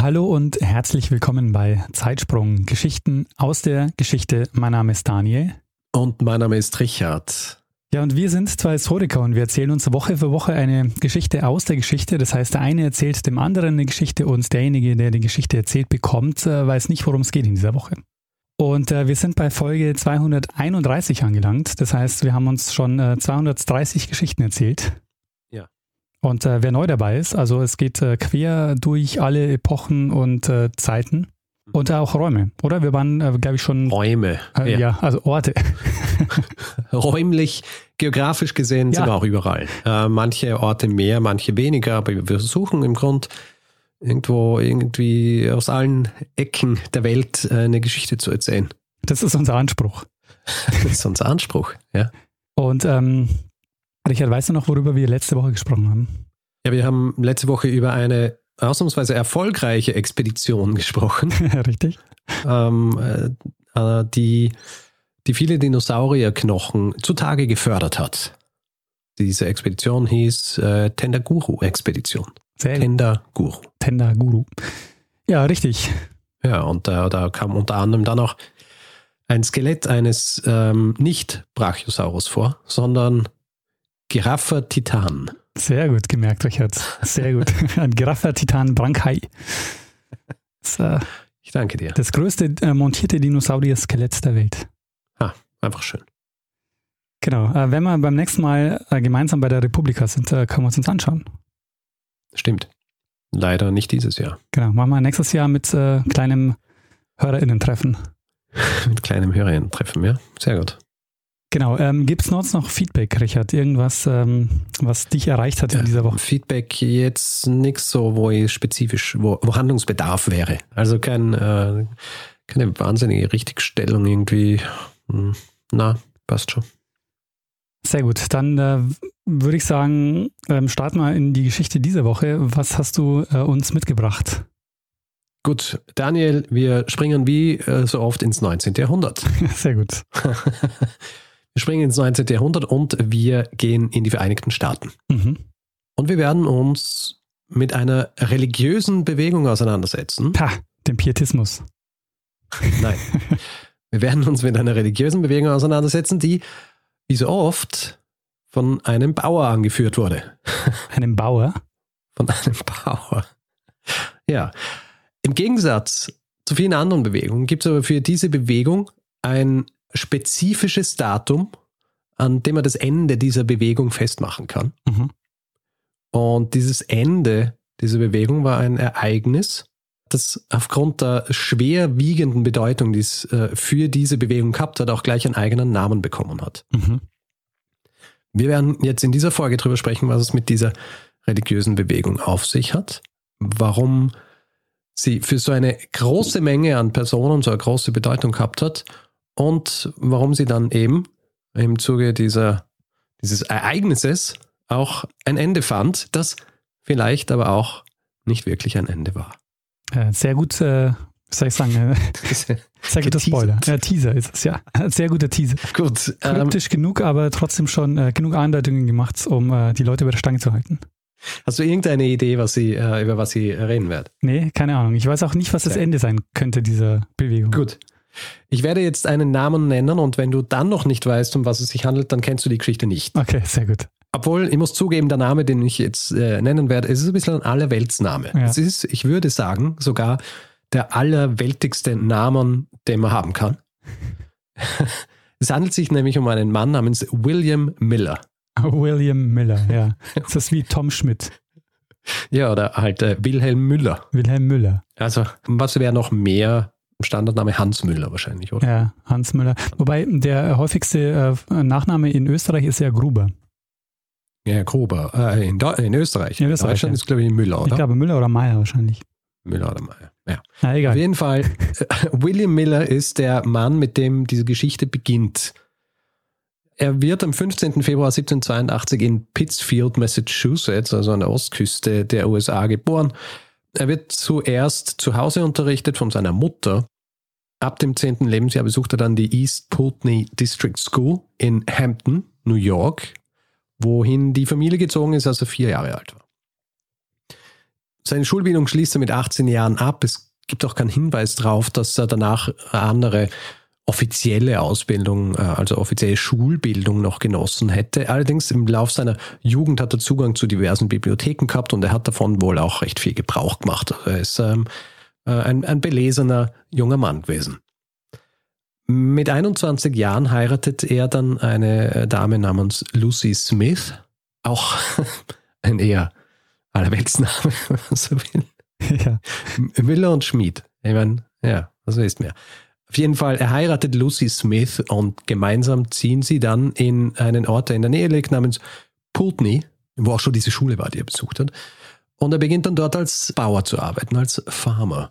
Hallo und herzlich willkommen bei Zeitsprung Geschichten aus der Geschichte. Mein Name ist Daniel. Und mein Name ist Richard. Ja, und wir sind zwei Historiker und wir erzählen uns Woche für Woche eine Geschichte aus der Geschichte. Das heißt, der eine erzählt dem anderen eine Geschichte und derjenige, der die Geschichte erzählt bekommt, äh, weiß nicht, worum es geht in dieser Woche. Und äh, wir sind bei Folge 231 angelangt. Das heißt, wir haben uns schon äh, 230 Geschichten erzählt. Und äh, wer neu dabei ist, also es geht äh, quer durch alle Epochen und äh, Zeiten und auch Räume, oder? Wir waren, äh, glaube ich, schon. Räume. Äh, ja. ja. also Orte. Räumlich, geografisch gesehen ja. sind wir auch überall. Äh, manche Orte mehr, manche weniger, aber wir versuchen im Grund irgendwo irgendwie aus allen Ecken der Welt eine Geschichte zu erzählen. Das ist unser Anspruch. das ist unser Anspruch, ja. Und ähm, Richard, weißt du noch, worüber wir letzte Woche gesprochen haben? Ja, wir haben letzte Woche über eine ausnahmsweise erfolgreiche Expedition gesprochen. Richtig. Ähm, äh, äh, die, die viele Dinosaurierknochen zutage gefördert hat. Diese Expedition hieß äh, Tendaguru-Expedition. Tendaguru. Tendaguru. Ja, richtig. Ja, und äh, da kam unter anderem dann auch ein Skelett eines ähm, nicht Brachiosaurus vor, sondern Giraffe Titan. Sehr gut gemerkt, Richard. Sehr gut. Ein Giraffe Titan Brankai. Das, äh, ich danke dir. Das größte äh, montierte Dinosaurier-Skelett der Welt. Ah, einfach schön. Genau. Äh, wenn wir beim nächsten Mal äh, gemeinsam bei der Republika sind, äh, können wir uns uns anschauen. Stimmt. Leider nicht dieses Jahr. Genau. Machen wir nächstes Jahr mit äh, kleinem HörerInnen-Treffen. mit kleinem HörerInnen-Treffen, ja. Sehr gut. Genau. Ähm, Gibt es noch Feedback, Richard? Irgendwas, ähm, was dich erreicht hat in dieser Woche? Feedback jetzt nichts so, wo ich spezifisch, wo, wo Handlungsbedarf wäre. Also kein, äh, keine wahnsinnige Richtigstellung irgendwie. Hm, na, passt schon. Sehr gut. Dann äh, würde ich sagen, ähm, starten wir in die Geschichte dieser Woche. Was hast du äh, uns mitgebracht? Gut, Daniel, wir springen wie äh, so oft ins 19. Jahrhundert. Sehr gut. Wir springen ins 19. Jahrhundert und wir gehen in die Vereinigten Staaten. Mhm. Und wir werden uns mit einer religiösen Bewegung auseinandersetzen. Pah, dem Pietismus. Nein. wir werden uns mit einer religiösen Bewegung auseinandersetzen, die, wie so oft, von einem Bauer angeführt wurde. Einem Bauer? Von einem Bauer. Ja. Im Gegensatz zu vielen anderen Bewegungen gibt es aber für diese Bewegung ein spezifisches Datum, an dem man das Ende dieser Bewegung festmachen kann. Mhm. Und dieses Ende dieser Bewegung war ein Ereignis, das aufgrund der schwerwiegenden Bedeutung, die es äh, für diese Bewegung gehabt hat, auch gleich einen eigenen Namen bekommen hat. Mhm. Wir werden jetzt in dieser Folge darüber sprechen, was es mit dieser religiösen Bewegung auf sich hat, warum sie für so eine große Menge an Personen so eine große Bedeutung gehabt hat und warum sie dann eben im Zuge dieser, dieses Ereignisses auch ein Ende fand, das vielleicht aber auch nicht wirklich ein Ende war. sehr gut, äh, soll ich sagen, äh, sehr guter Spoiler. Ja, Teaser ist es, ja. Sehr guter Teaser. Gut. Kryptisch ähm, genug, aber trotzdem schon äh, genug Andeutungen gemacht, um äh, die Leute über der Stange zu halten. Hast du irgendeine Idee, was sie, äh, über was sie reden wird? Nee, keine Ahnung. Ich weiß auch nicht, was das Ende sein könnte, dieser Bewegung. Gut. Ich werde jetzt einen Namen nennen und wenn du dann noch nicht weißt, um was es sich handelt, dann kennst du die Geschichte nicht. Okay, sehr gut. Obwohl, ich muss zugeben, der Name, den ich jetzt äh, nennen werde, es ist ein bisschen ein Allerweltsname. Ja. Es ist, ich würde sagen, sogar der allerweltigste Namen, den man haben kann. es handelt sich nämlich um einen Mann namens William Miller. William Miller, ja. Das ist wie Tom Schmidt. Ja, oder halt äh, Wilhelm Müller. Wilhelm Müller. Also, was wäre noch mehr Standardname Hans Müller wahrscheinlich, oder? Ja, Hans Müller. Wobei der häufigste äh, Nachname in Österreich ist ja Gruber. Ja, Gruber. Äh, in, in, Österreich. In Österreich. Deutschland ja. ist, glaube ich, Müller, oder? Ich glaube Müller oder Meier wahrscheinlich. Müller oder Meyer. Ja. Na, egal. Auf jeden Fall, äh, William Miller ist der Mann, mit dem diese Geschichte beginnt. Er wird am 15. Februar 1782 in Pittsfield, Massachusetts, also an der Ostküste der USA, geboren. Er wird zuerst zu Hause unterrichtet von seiner Mutter. Ab dem 10. Lebensjahr besucht er dann die East Putney District School in Hampton, New York, wohin die Familie gezogen ist, als er vier Jahre alt war. Seine Schulbildung schließt er mit 18 Jahren ab. Es gibt auch keinen Hinweis darauf, dass er danach andere offizielle Ausbildung, äh, also offizielle Schulbildung noch genossen hätte. Allerdings im Lauf seiner Jugend hat er Zugang zu diversen Bibliotheken gehabt und er hat davon wohl auch recht viel Gebrauch gemacht. Also er ist ähm, äh, ein, ein belesener junger Mann gewesen. Mit 21 Jahren heiratet er dann eine äh, Dame namens Lucy Smith, auch ein eher Allerweltsname, wenn man so will. ja. Müller und Schmid. Ich meine, ja, was ist mehr? Auf jeden Fall, er heiratet Lucy Smith und gemeinsam ziehen sie dann in einen Ort, der in der Nähe liegt, namens Putney, wo auch schon diese Schule war, die er besucht hat. Und er beginnt dann dort als Bauer zu arbeiten, als Farmer.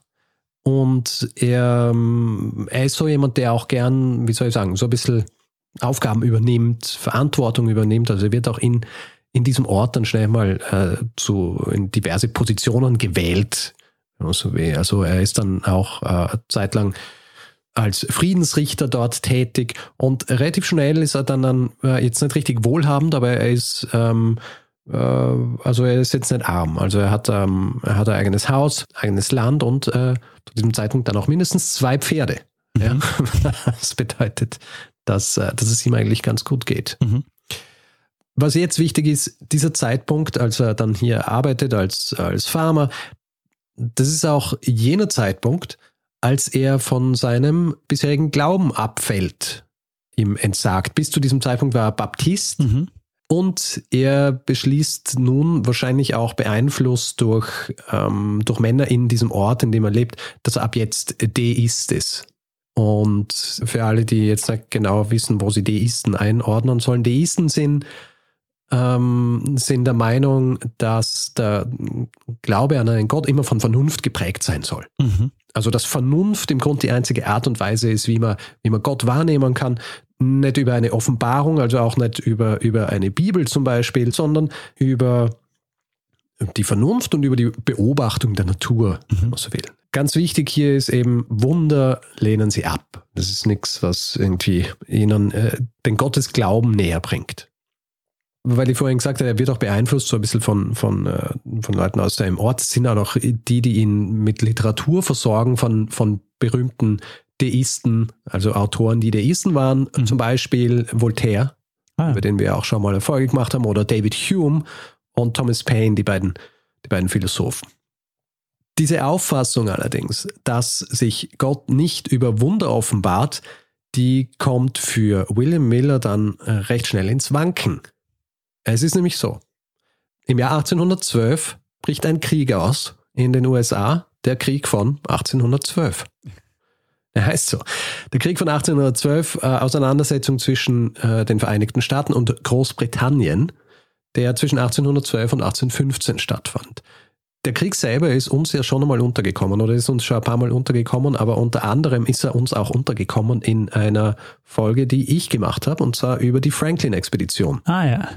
Und er, ähm, er ist so jemand, der auch gern, wie soll ich sagen, so ein bisschen Aufgaben übernimmt, Verantwortung übernimmt. Also er wird auch in, in diesem Ort dann schnell mal äh, zu, in diverse Positionen gewählt. Also er ist dann auch äh, zeitlang als Friedensrichter dort tätig und relativ schnell ist er dann, dann äh, jetzt nicht richtig wohlhabend, aber er ist ähm, äh, also er ist jetzt nicht arm. Also er hat ähm, er hat ein eigenes Haus, eigenes Land und äh, zu diesem Zeitpunkt dann auch mindestens zwei Pferde. Mhm. Ja? Das bedeutet, dass, äh, dass es ihm eigentlich ganz gut geht. Mhm. Was jetzt wichtig ist, dieser Zeitpunkt, als er dann hier arbeitet als, als Farmer, das ist auch jener Zeitpunkt, als er von seinem bisherigen Glauben abfällt, ihm entsagt. Bis zu diesem Zeitpunkt war er Baptist Mhm. und er beschließt nun, wahrscheinlich auch beeinflusst durch, ähm, durch Männer in diesem Ort, in dem er lebt, dass er ab jetzt Deist ist. Und für alle, die jetzt nicht genau wissen, wo sie Deisten einordnen sollen, Deisten sind, ähm, sind der Meinung, dass der Glaube an einen Gott immer von Vernunft geprägt sein soll. Mhm. Also dass Vernunft im Grunde die einzige Art und Weise ist, wie man, wie man Gott wahrnehmen kann. Nicht über eine Offenbarung, also auch nicht über, über eine Bibel zum Beispiel, sondern über die Vernunft und über die Beobachtung der Natur, wenn man so will. Ganz wichtig hier ist eben, Wunder lehnen sie ab. Das ist nichts, was irgendwie ihnen äh, den Gottesglauben näher bringt. Weil ich vorhin gesagt habe, er wird auch beeinflusst so ein bisschen von, von, äh, von Leuten aus seinem Ort. Es sind auch noch die, die ihn mit Literatur versorgen, von, von berühmten Deisten, also Autoren, die Deisten waren, Mhm. zum Beispiel Voltaire, Ah, über den wir auch schon mal eine Folge gemacht haben, oder David Hume und Thomas Paine, die beiden, die beiden Philosophen. Diese Auffassung allerdings, dass sich Gott nicht über Wunder offenbart, die kommt für William Miller dann äh, recht schnell ins Wanken. Es ist nämlich so. Im Jahr 1812 bricht ein Krieg aus in den USA, der Krieg von 1812. Er heißt so. Der Krieg von 1812, äh, Auseinandersetzung zwischen äh, den Vereinigten Staaten und Großbritannien, der zwischen 1812 und 1815 stattfand. Der Krieg selber ist uns ja schon einmal untergekommen oder ist uns schon ein paar Mal untergekommen, aber unter anderem ist er uns auch untergekommen in einer Folge, die ich gemacht habe, und zwar über die Franklin-Expedition. ah ja.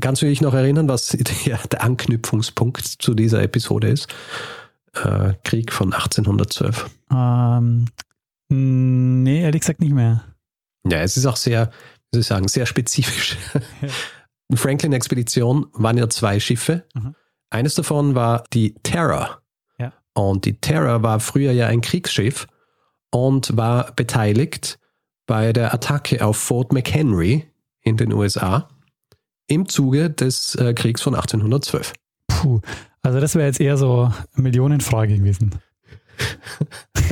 Kannst du dich noch erinnern, was der, der Anknüpfungspunkt zu dieser Episode ist? Äh, Krieg von 1812. Ähm, nee, ehrlich gesagt nicht mehr. Ja, es ist auch sehr, wie soll ich sagen, sehr spezifisch. Die Franklin-Expedition waren ja zwei Schiffe. Mhm. Eines davon war die Terror. Ja. Und die Terror war früher ja ein Kriegsschiff und war beteiligt bei der Attacke auf Fort McHenry in den USA im Zuge des äh, Kriegs von 1812. Puh, also das wäre jetzt eher so Millionenfrage gewesen.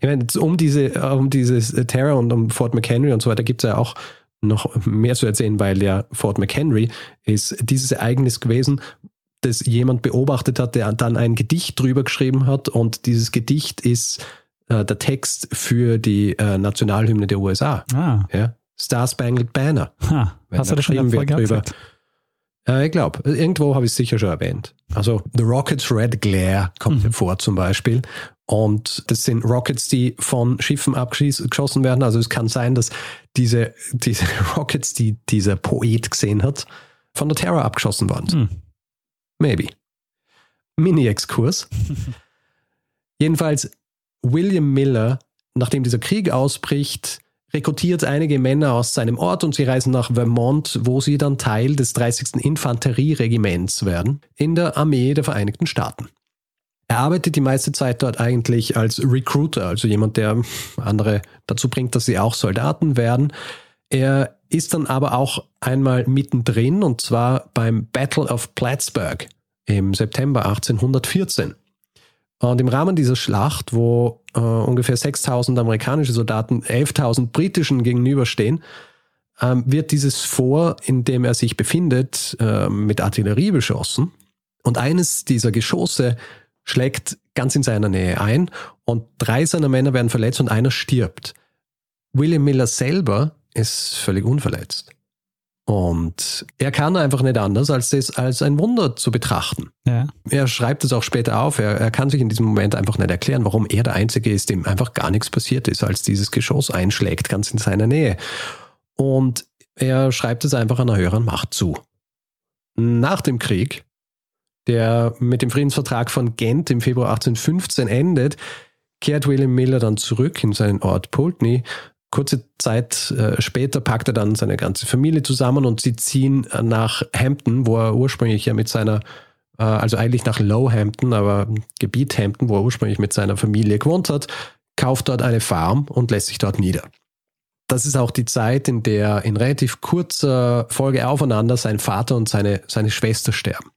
ich meine, um diese, um dieses Terror und um Fort McHenry und so weiter gibt es ja auch noch mehr zu erzählen, weil ja Fort McHenry ist dieses Ereignis gewesen, das jemand beobachtet hat, der dann ein Gedicht drüber geschrieben hat und dieses Gedicht ist äh, der Text für die äh, Nationalhymne der USA. Ah, Ja? Star Spangled Banner. ha. Hast du da das schon drüber. Äh, ich glaube, irgendwo habe ich es sicher schon erwähnt. Also The Rockets Red Glare kommt mhm. vor zum Beispiel. Und das sind Rockets, die von Schiffen abgeschossen werden. Also es kann sein, dass diese, diese Rockets, die dieser Poet gesehen hat, von der Terror abgeschossen worden sind. Mhm. Maybe. Mini-Exkurs. Jedenfalls, William Miller, nachdem dieser Krieg ausbricht, rekrutiert einige Männer aus seinem Ort und sie reisen nach Vermont, wo sie dann Teil des 30. Infanterieregiments werden, in der Armee der Vereinigten Staaten. Er arbeitet die meiste Zeit dort eigentlich als Recruiter, also jemand, der andere dazu bringt, dass sie auch Soldaten werden. Er ist dann aber auch einmal mittendrin und zwar beim Battle of Plattsburgh im September 1814. Und im Rahmen dieser Schlacht, wo äh, ungefähr 6000 amerikanische Soldaten 11.000 britischen gegenüberstehen, ähm, wird dieses Fort, in dem er sich befindet, äh, mit Artillerie beschossen. Und eines dieser Geschosse schlägt ganz in seiner Nähe ein und drei seiner Männer werden verletzt und einer stirbt. William Miller selber ist völlig unverletzt. Und er kann einfach nicht anders, als das als ein Wunder zu betrachten. Ja. Er schreibt es auch später auf. Er, er, kann sich in diesem Moment einfach nicht erklären, warum er der Einzige ist, dem einfach gar nichts passiert ist, als dieses Geschoss einschlägt, ganz in seiner Nähe. Und er schreibt es einfach einer höheren Macht zu. Nach dem Krieg, der mit dem Friedensvertrag von Gent im Februar 1815 endet, kehrt William Miller dann zurück in seinen Ort Pulteney Kurze Zeit äh, später packt er dann seine ganze Familie zusammen und sie ziehen äh, nach Hampton, wo er ursprünglich ja mit seiner, äh, also eigentlich nach Lowhampton, aber Gebiet Hampton, wo er ursprünglich mit seiner Familie gewohnt hat, kauft dort eine Farm und lässt sich dort nieder. Das ist auch die Zeit, in der in relativ kurzer Folge aufeinander sein Vater und seine, seine Schwester sterben.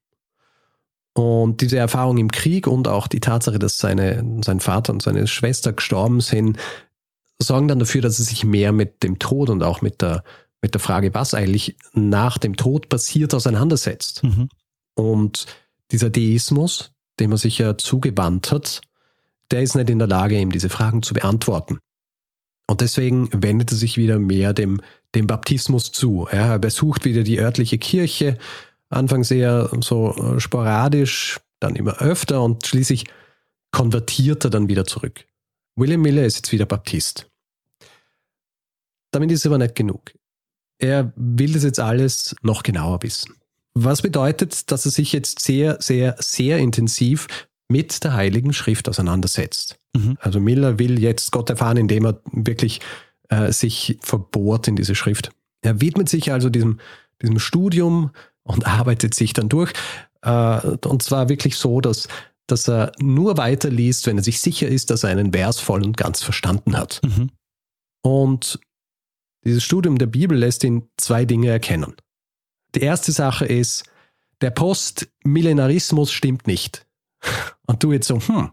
Und diese Erfahrung im Krieg und auch die Tatsache, dass seine, sein Vater und seine Schwester gestorben sind, sorgen dann dafür, dass er sich mehr mit dem Tod und auch mit der, mit der Frage, was eigentlich nach dem Tod passiert, auseinandersetzt. Mhm. Und dieser Deismus, dem er sich ja zugewandt hat, der ist nicht in der Lage, ihm diese Fragen zu beantworten. Und deswegen wendet er sich wieder mehr dem, dem Baptismus zu. er besucht wieder die örtliche Kirche, anfangs eher so äh, sporadisch, dann immer öfter und schließlich konvertiert er dann wieder zurück. William Miller ist jetzt wieder Baptist. Damit ist es aber nicht genug. Er will das jetzt alles noch genauer wissen. Was bedeutet, dass er sich jetzt sehr, sehr, sehr intensiv mit der Heiligen Schrift auseinandersetzt. Mhm. Also Miller will jetzt Gott erfahren, indem er wirklich äh, sich verbohrt in diese Schrift. Er widmet sich also diesem, diesem Studium und arbeitet sich dann durch. Äh, und zwar wirklich so, dass dass er nur weiterliest, wenn er sich sicher ist, dass er einen Vers voll und ganz verstanden hat. Mhm. Und dieses Studium der Bibel lässt ihn zwei Dinge erkennen. Die erste Sache ist, der Postmillenarismus stimmt nicht. Und du jetzt so, hm,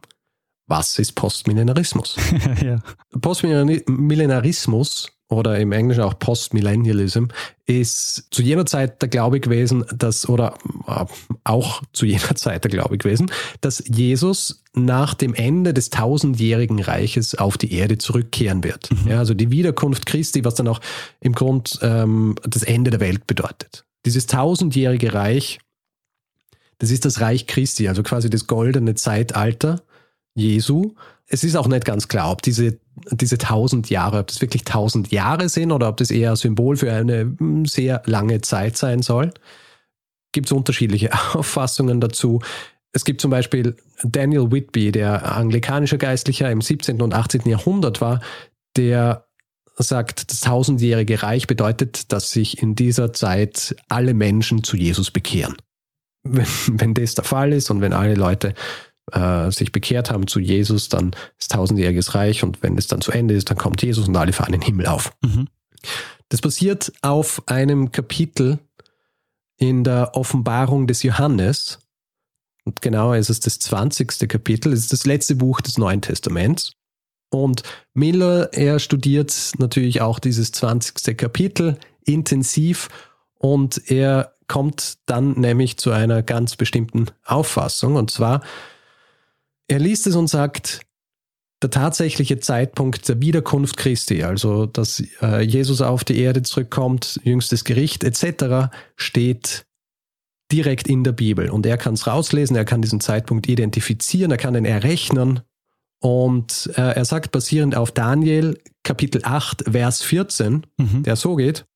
was ist Postmillenarismus? ja. Postmillenarismus oder im Englischen auch Postmillennialism, ist zu jener Zeit der Glaube gewesen, dass, oder äh, auch zu jener Zeit der Glaube gewesen, dass Jesus nach dem Ende des tausendjährigen Reiches auf die Erde zurückkehren wird. Mhm. Ja, also die Wiederkunft Christi, was dann auch im Grund ähm, das Ende der Welt bedeutet. Dieses tausendjährige Reich, das ist das Reich Christi, also quasi das goldene Zeitalter Jesu. Es ist auch nicht ganz klar, ob diese diese tausend Jahre, ob das wirklich tausend Jahre sind oder ob das eher Symbol für eine hm, sehr lange Zeit sein soll. Gibt es unterschiedliche Auffassungen dazu. Es gibt zum Beispiel Daniel Whitby, der anglikanischer Geistlicher im 17. und 18. Jahrhundert war, der sagt, das tausendjährige Reich bedeutet, dass sich in dieser Zeit alle Menschen zu Jesus bekehren. Wenn, wenn das der Fall ist und wenn alle Leute äh, sich bekehrt haben zu Jesus, dann ist tausendjähriges Reich und wenn es dann zu Ende ist, dann kommt Jesus und alle fahren den Himmel auf. Mhm. Das basiert auf einem Kapitel in der Offenbarung des Johannes. Und genauer ist es das 20. Kapitel, es ist das letzte Buch des Neuen Testaments. Und Miller, er studiert natürlich auch dieses 20. Kapitel intensiv und er kommt dann nämlich zu einer ganz bestimmten Auffassung. Und zwar er liest es und sagt, der tatsächliche Zeitpunkt der Wiederkunft Christi, also dass äh, Jesus auf die Erde zurückkommt, jüngstes Gericht etc., steht direkt in der Bibel. Und er kann es rauslesen, er kann diesen Zeitpunkt identifizieren, er kann ihn errechnen. Und äh, er sagt basierend auf Daniel Kapitel 8, Vers 14, mhm. der so geht,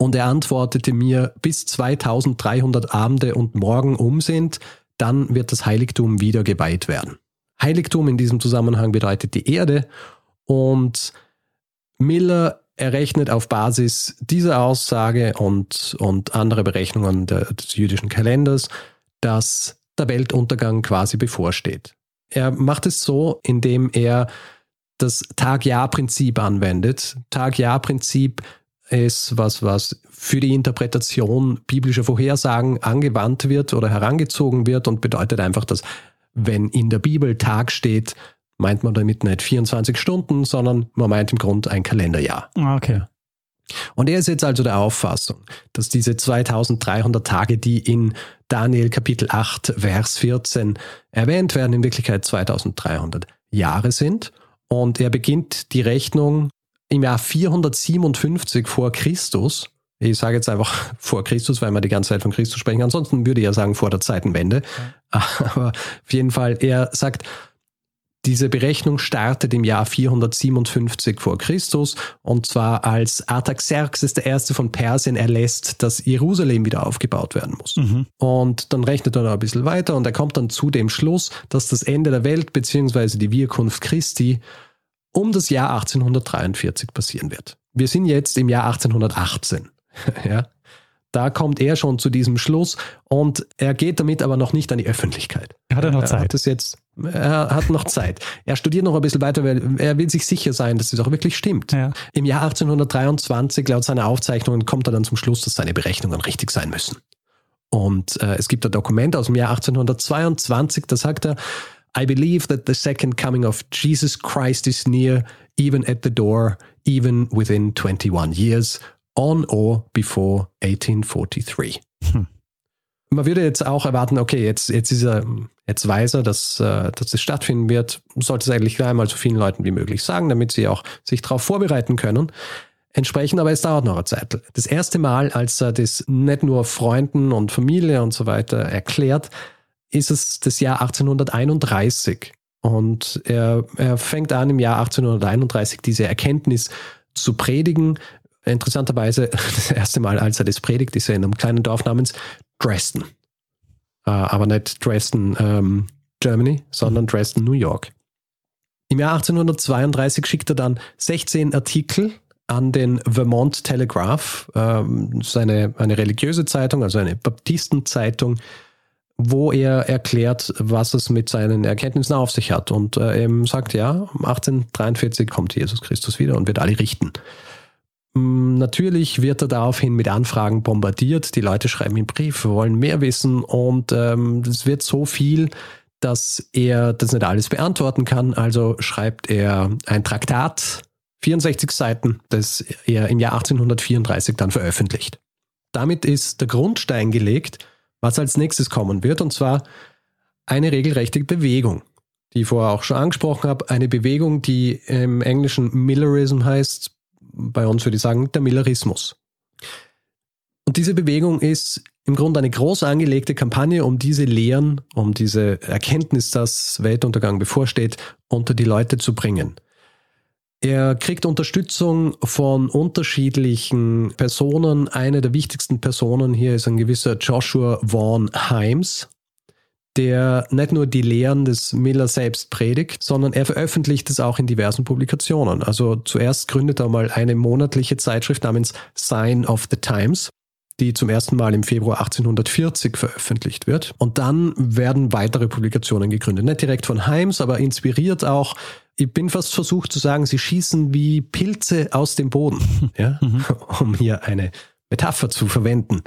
und er antwortete mir, bis 2300 Abende und Morgen um sind, dann wird das Heiligtum wieder geweiht werden. Heiligtum in diesem Zusammenhang bedeutet die Erde und Miller errechnet auf Basis dieser Aussage und, und andere Berechnungen der, des jüdischen Kalenders, dass der Weltuntergang quasi bevorsteht. Er macht es so, indem er das Tag-Jahr-Prinzip anwendet. Tag-Jahr-Prinzip ist was, was für die Interpretation biblischer Vorhersagen angewandt wird oder herangezogen wird und bedeutet einfach, dass wenn in der Bibel Tag steht, meint man damit nicht 24 Stunden, sondern man meint im Grunde ein Kalenderjahr. Ah, okay. Und er ist jetzt also der Auffassung, dass diese 2300 Tage, die in Daniel Kapitel 8, Vers 14 erwähnt werden, in Wirklichkeit 2300 Jahre sind. Und er beginnt die Rechnung im Jahr 457 vor Christus. Ich sage jetzt einfach vor Christus, weil wir die ganze Zeit von Christus sprechen. Ansonsten würde ich ja sagen vor der Zeitenwende. Aber auf jeden Fall, er sagt, diese Berechnung startet im Jahr 457 vor Christus und zwar als Artaxerxes der Erste von Persien erlässt, dass Jerusalem wieder aufgebaut werden muss. Mhm. Und dann rechnet er noch ein bisschen weiter und er kommt dann zu dem Schluss, dass das Ende der Welt bzw. die Wiederkunft Christi um das Jahr 1843 passieren wird. Wir sind jetzt im Jahr 1818. ja? Da kommt er schon zu diesem Schluss und er geht damit aber noch nicht an die Öffentlichkeit. Hat er noch Zeit? Er hat, jetzt, er hat noch Zeit. Er studiert noch ein bisschen weiter, weil er will sich sicher sein, dass das auch wirklich stimmt. Ja. Im Jahr 1823, laut seiner Aufzeichnungen, kommt er dann zum Schluss, dass seine Berechnungen richtig sein müssen. Und äh, es gibt ein Dokument aus dem Jahr 1822, da sagt er, I believe that the second coming of Jesus Christ is near, even at the door, even within 21 years, on or before 1843. Hm. Man würde jetzt auch erwarten, okay, jetzt, jetzt ist er, jetzt weiß er, dass, äh, dass es stattfinden wird, sollte es eigentlich gleich mal so vielen Leuten wie möglich sagen, damit sie auch sich darauf vorbereiten können. Entsprechend, aber es dauert noch eine Zeit. Das erste Mal, als er das nicht nur Freunden und Familie und so weiter erklärt, ist es das Jahr 1831. Und er, er fängt an, im Jahr 1831 diese Erkenntnis zu predigen. Interessanterweise, das erste Mal, als er das predigt, ist er in einem kleinen Dorf namens Dresden. Äh, aber nicht Dresden, ähm, Germany, sondern Dresden, New York. Im Jahr 1832 schickt er dann 16 Artikel an den Vermont Telegraph, ähm, seine, eine religiöse Zeitung, also eine Baptistenzeitung, wo er erklärt, was es mit seinen Erkenntnissen auf sich hat. Und äh, eben sagt, ja, 1843 kommt Jesus Christus wieder und wird alle richten. Mm, natürlich wird er daraufhin mit Anfragen bombardiert. Die Leute schreiben ihm Brief, wollen mehr wissen und ähm, es wird so viel, dass er das nicht alles beantworten kann. Also schreibt er ein Traktat, 64 Seiten, das er im Jahr 1834 dann veröffentlicht. Damit ist der Grundstein gelegt was als nächstes kommen wird, und zwar eine regelrechte Bewegung, die ich vorher auch schon angesprochen habe. Eine Bewegung, die im Englischen Millerism heißt, bei uns würde ich sagen der Millerismus. Und diese Bewegung ist im Grunde eine groß angelegte Kampagne, um diese Lehren, um diese Erkenntnis, dass Weltuntergang bevorsteht, unter die Leute zu bringen. Er kriegt Unterstützung von unterschiedlichen Personen. Eine der wichtigsten Personen hier ist ein gewisser Joshua Vaughn Himes, der nicht nur die Lehren des Miller selbst predigt, sondern er veröffentlicht es auch in diversen Publikationen. Also zuerst gründet er mal eine monatliche Zeitschrift namens Sign of the Times die zum ersten Mal im Februar 1840 veröffentlicht wird. Und dann werden weitere Publikationen gegründet. Nicht direkt von Heims, aber inspiriert auch ich bin fast versucht zu sagen, sie schießen wie Pilze aus dem Boden, ja? Mhm. um hier eine Metapher zu verwenden.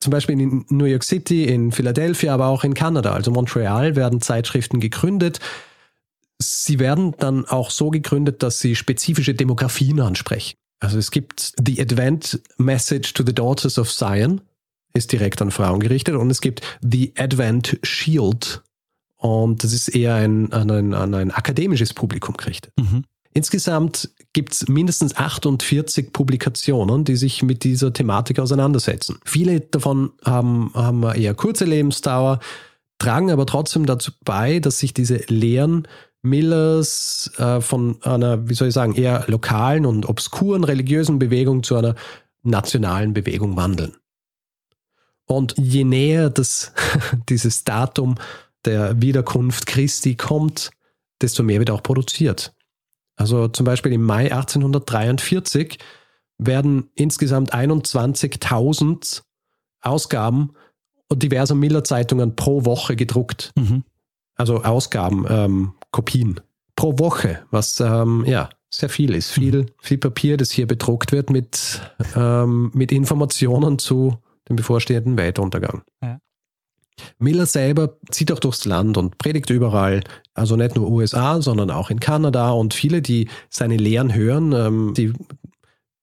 Zum Beispiel in New York City, in Philadelphia, aber auch in Kanada, also Montreal, werden Zeitschriften gegründet. Sie werden dann auch so gegründet, dass sie spezifische Demografien ansprechen. Also es gibt The Advent Message to the Daughters of Zion, ist direkt an Frauen gerichtet, und es gibt The Advent Shield und das ist eher ein, an, ein, an ein akademisches Publikum gerichtet. Mhm. Insgesamt gibt es mindestens 48 Publikationen, die sich mit dieser Thematik auseinandersetzen. Viele davon haben, haben eher kurze Lebensdauer, tragen aber trotzdem dazu bei, dass sich diese Lehren Millers äh, von einer, wie soll ich sagen, eher lokalen und obskuren religiösen Bewegung zu einer nationalen Bewegung wandeln. Und je näher das, dieses Datum der Wiederkunft Christi kommt, desto mehr wird auch produziert. Also zum Beispiel im Mai 1843 werden insgesamt 21.000 Ausgaben und diverser Miller-Zeitungen pro Woche gedruckt. Mhm. Also Ausgaben, ähm, Kopien pro Woche, was ähm, ja sehr viel ist. Viel, mhm. viel Papier, das hier bedruckt wird mit, ähm, mit Informationen zu dem bevorstehenden Weltuntergang. Ja. Miller selber zieht auch durchs Land und predigt überall, also nicht nur USA, sondern auch in Kanada und viele, die seine Lehren hören, ähm, die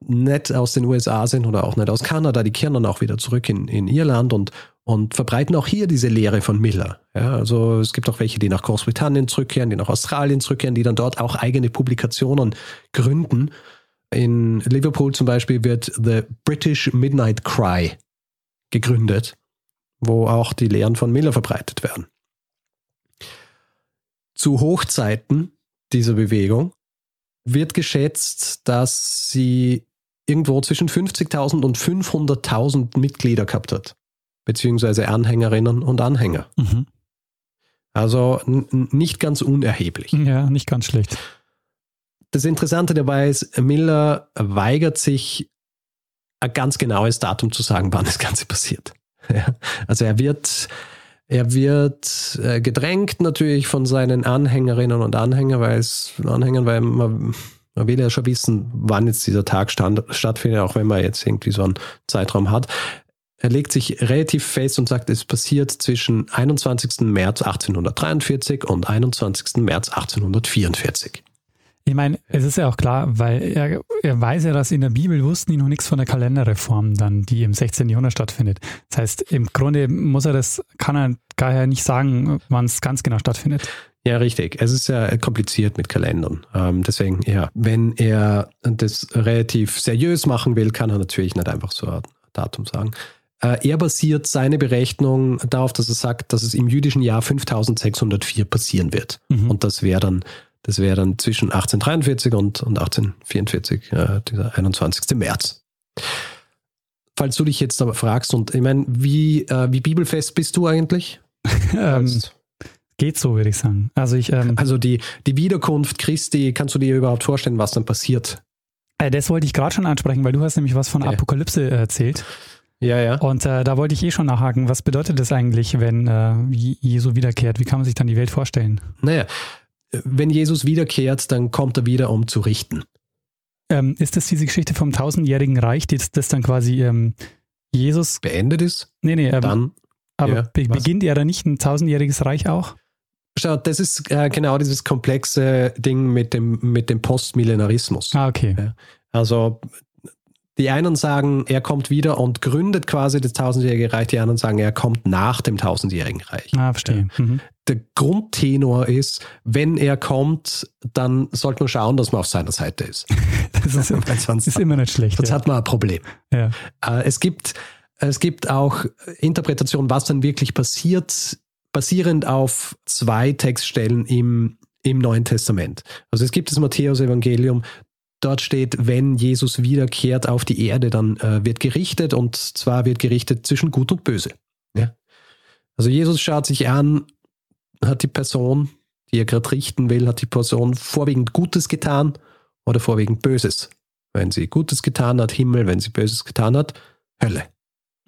nicht aus den USA sind oder auch nicht aus Kanada, die kehren dann auch wieder zurück in, in Irland und, und verbreiten auch hier diese Lehre von Miller. Ja, also es gibt auch welche, die nach Großbritannien zurückkehren, die nach Australien zurückkehren, die dann dort auch eigene Publikationen gründen. In Liverpool zum Beispiel wird The British Midnight Cry gegründet wo auch die Lehren von Miller verbreitet werden. Zu Hochzeiten dieser Bewegung wird geschätzt, dass sie irgendwo zwischen 50.000 und 500.000 Mitglieder gehabt hat, beziehungsweise Anhängerinnen und Anhänger. Mhm. Also nicht ganz unerheblich. Ja, nicht ganz schlecht. Das Interessante dabei ist, Miller weigert sich, ein ganz genaues Datum zu sagen, wann das Ganze passiert. Ja, also er wird, er wird äh, gedrängt natürlich von seinen Anhängerinnen und Anhängern, weil es Anhängern, weil man, man will ja schon wissen, wann jetzt dieser Tag stand, stattfindet, auch wenn man jetzt irgendwie so einen Zeitraum hat. Er legt sich relativ fest und sagt, es passiert zwischen 21. März 1843 und 21. März 1844. Ich meine, es ist ja auch klar, weil er, er weiß ja, dass in der Bibel wussten die noch nichts von der Kalenderreform dann, die im 16. Jahrhundert stattfindet. Das heißt, im Grunde muss er das, kann er daher nicht sagen, wann es ganz genau stattfindet. Ja, richtig. Es ist ja kompliziert mit Kalendern. Ähm, deswegen, ja, wenn er das relativ seriös machen will, kann er natürlich nicht einfach so ein Datum sagen. Äh, er basiert seine Berechnung darauf, dass er sagt, dass es im jüdischen Jahr 5604 passieren wird. Mhm. Und das wäre dann das wäre dann zwischen 1843 und, und 1844, äh, dieser 21. März. Falls du dich jetzt aber fragst, und ich meine, wie, äh, wie bibelfest bist du eigentlich? ähm, geht so, würde ich sagen. Also, ich, ähm, also die, die Wiederkunft Christi, kannst du dir überhaupt vorstellen, was dann passiert? Äh, das wollte ich gerade schon ansprechen, weil du hast nämlich was von okay. Apokalypse erzählt. Ja, ja. Und äh, da wollte ich eh schon nachhaken. Was bedeutet das eigentlich, wenn äh, Jesu wiederkehrt? Wie kann man sich dann die Welt vorstellen? Naja, wenn Jesus wiederkehrt, dann kommt er wieder, um zu richten. Ähm, ist das diese Geschichte vom tausendjährigen Reich, das, das dann quasi ähm, Jesus beendet ist? Nee, nee, ähm, dann. Aber ja, be beginnt er da nicht ein tausendjähriges Reich auch? Schau, das ist äh, genau dieses komplexe Ding mit dem, mit dem Postmillenarismus. Ah, okay. Ja, also die einen sagen, er kommt wieder und gründet quasi das tausendjährige Reich, die anderen sagen, er kommt nach dem tausendjährigen Reich. Ah, verstehe. Mhm. Der Grundtenor ist, wenn er kommt, dann sollte man schauen, dass man auf seiner Seite ist. das ist, sonst, ist immer nicht schlecht. Sonst ja. hat man ein Problem. Ja. Äh, es, gibt, es gibt auch Interpretationen, was dann wirklich passiert, basierend auf zwei Textstellen im, im Neuen Testament. Also es gibt das Matthäus-Evangelium, Dort steht, wenn Jesus wiederkehrt auf die Erde, dann äh, wird gerichtet und zwar wird gerichtet zwischen Gut und Böse. Ja? Also Jesus schaut sich an, hat die Person, die er gerade richten will, hat die Person vorwiegend Gutes getan oder vorwiegend Böses. Wenn sie Gutes getan hat, Himmel, wenn sie Böses getan hat, Hölle.